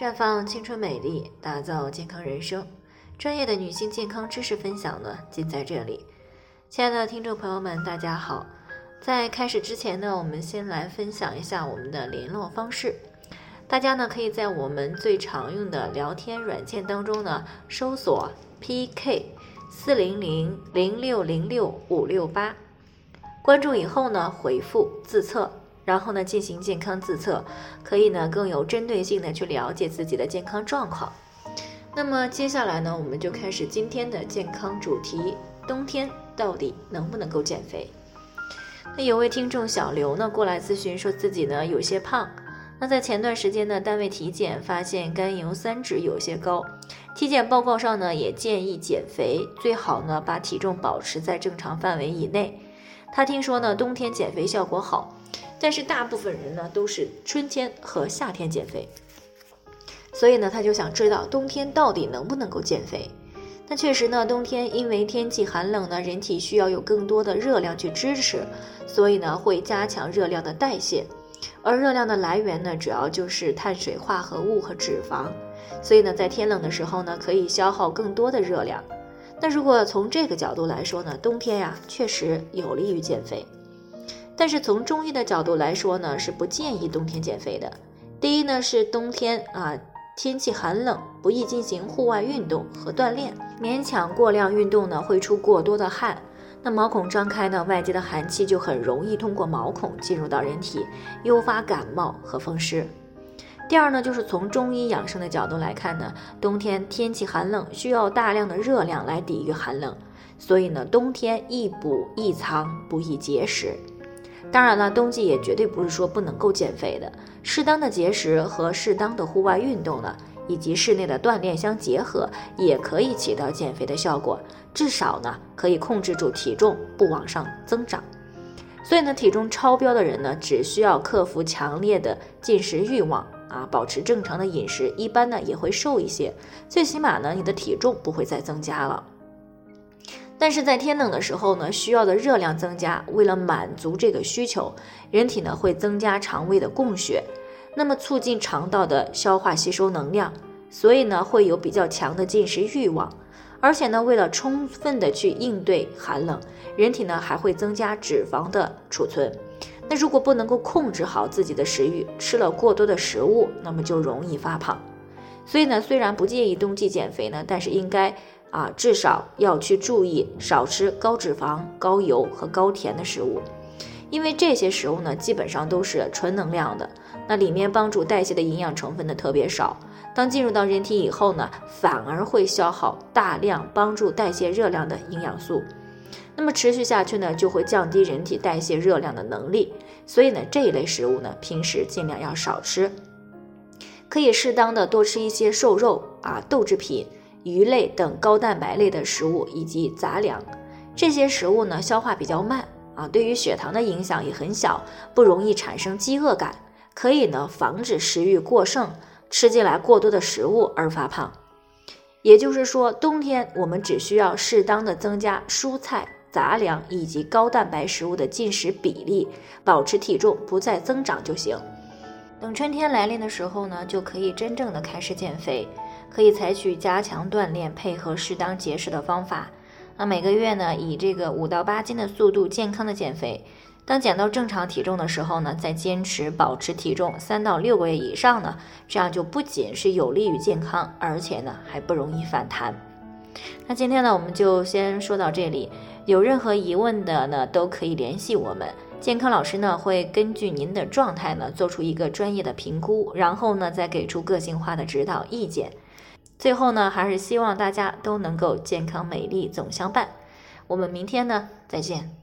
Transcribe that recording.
绽放青春美丽，打造健康人生。专业的女性健康知识分享呢，尽在这里。亲爱的听众朋友们，大家好。在开始之前呢，我们先来分享一下我们的联络方式。大家呢，可以在我们最常用的聊天软件当中呢，搜索 PK 四零零零六零六五六八，关注以后呢，回复自测。然后呢，进行健康自测，可以呢更有针对性的去了解自己的健康状况。那么接下来呢，我们就开始今天的健康主题：冬天到底能不能够减肥？那有位听众小刘呢过来咨询，说自己呢有些胖。那在前段时间呢，单位体检发现甘油三酯有些高，体检报告上呢也建议减肥，最好呢把体重保持在正常范围以内。他听说呢冬天减肥效果好。但是大部分人呢都是春天和夏天减肥，所以呢他就想知道冬天到底能不能够减肥。那确实呢，冬天因为天气寒冷呢，人体需要有更多的热量去支持，所以呢会加强热量的代谢。而热量的来源呢，主要就是碳水化合物和脂肪，所以呢在天冷的时候呢，可以消耗更多的热量。那如果从这个角度来说呢，冬天呀确实有利于减肥。但是从中医的角度来说呢，是不建议冬天减肥的。第一呢，是冬天啊，天气寒冷，不宜进行户外运动和锻炼。勉强过量运动呢，会出过多的汗。那毛孔张开呢，外界的寒气就很容易通过毛孔进入到人体，诱发感冒和风湿。第二呢，就是从中医养生的角度来看呢，冬天天气寒冷，需要大量的热量来抵御寒冷，所以呢，冬天宜补宜藏，不宜节食。当然了，冬季也绝对不是说不能够减肥的。适当的节食和适当的户外运动呢，以及室内的锻炼相结合，也可以起到减肥的效果。至少呢，可以控制住体重不往上增长。所以呢，体重超标的人呢，只需要克服强烈的进食欲望啊，保持正常的饮食，一般呢也会瘦一些。最起码呢，你的体重不会再增加了。但是在天冷的时候呢，需要的热量增加，为了满足这个需求，人体呢会增加肠胃的供血，那么促进肠道的消化吸收能量，所以呢会有比较强的进食欲望，而且呢为了充分的去应对寒冷，人体呢还会增加脂肪的储存。那如果不能够控制好自己的食欲，吃了过多的食物，那么就容易发胖。所以呢，虽然不建议冬季减肥呢，但是应该。啊，至少要去注意少吃高脂肪、高油和高甜的食物，因为这些食物呢，基本上都是纯能量的，那里面帮助代谢的营养成分呢特别少。当进入到人体以后呢，反而会消耗大量帮助代谢热量的营养素，那么持续下去呢，就会降低人体代谢热量的能力。所以呢，这一类食物呢，平时尽量要少吃，可以适当的多吃一些瘦肉啊、豆制品。鱼类等高蛋白类的食物以及杂粮，这些食物呢消化比较慢啊，对于血糖的影响也很小，不容易产生饥饿感，可以呢防止食欲过剩，吃进来过多的食物而发胖。也就是说，冬天我们只需要适当的增加蔬菜、杂粮以及高蛋白食物的进食比例，保持体重不再增长就行。等春天来临的时候呢，就可以真正的开始减肥。可以采取加强锻炼，配合适当节食的方法。那每个月呢，以这个五到八斤的速度健康的减肥。当减到正常体重的时候呢，再坚持保持体重三到六个月以上呢，这样就不仅是有利于健康，而且呢还不容易反弹。那今天呢，我们就先说到这里。有任何疑问的呢，都可以联系我们。健康老师呢，会根据您的状态呢，做出一个专业的评估，然后呢，再给出个性化的指导意见。最后呢，还是希望大家都能够健康美丽总相伴。我们明天呢，再见。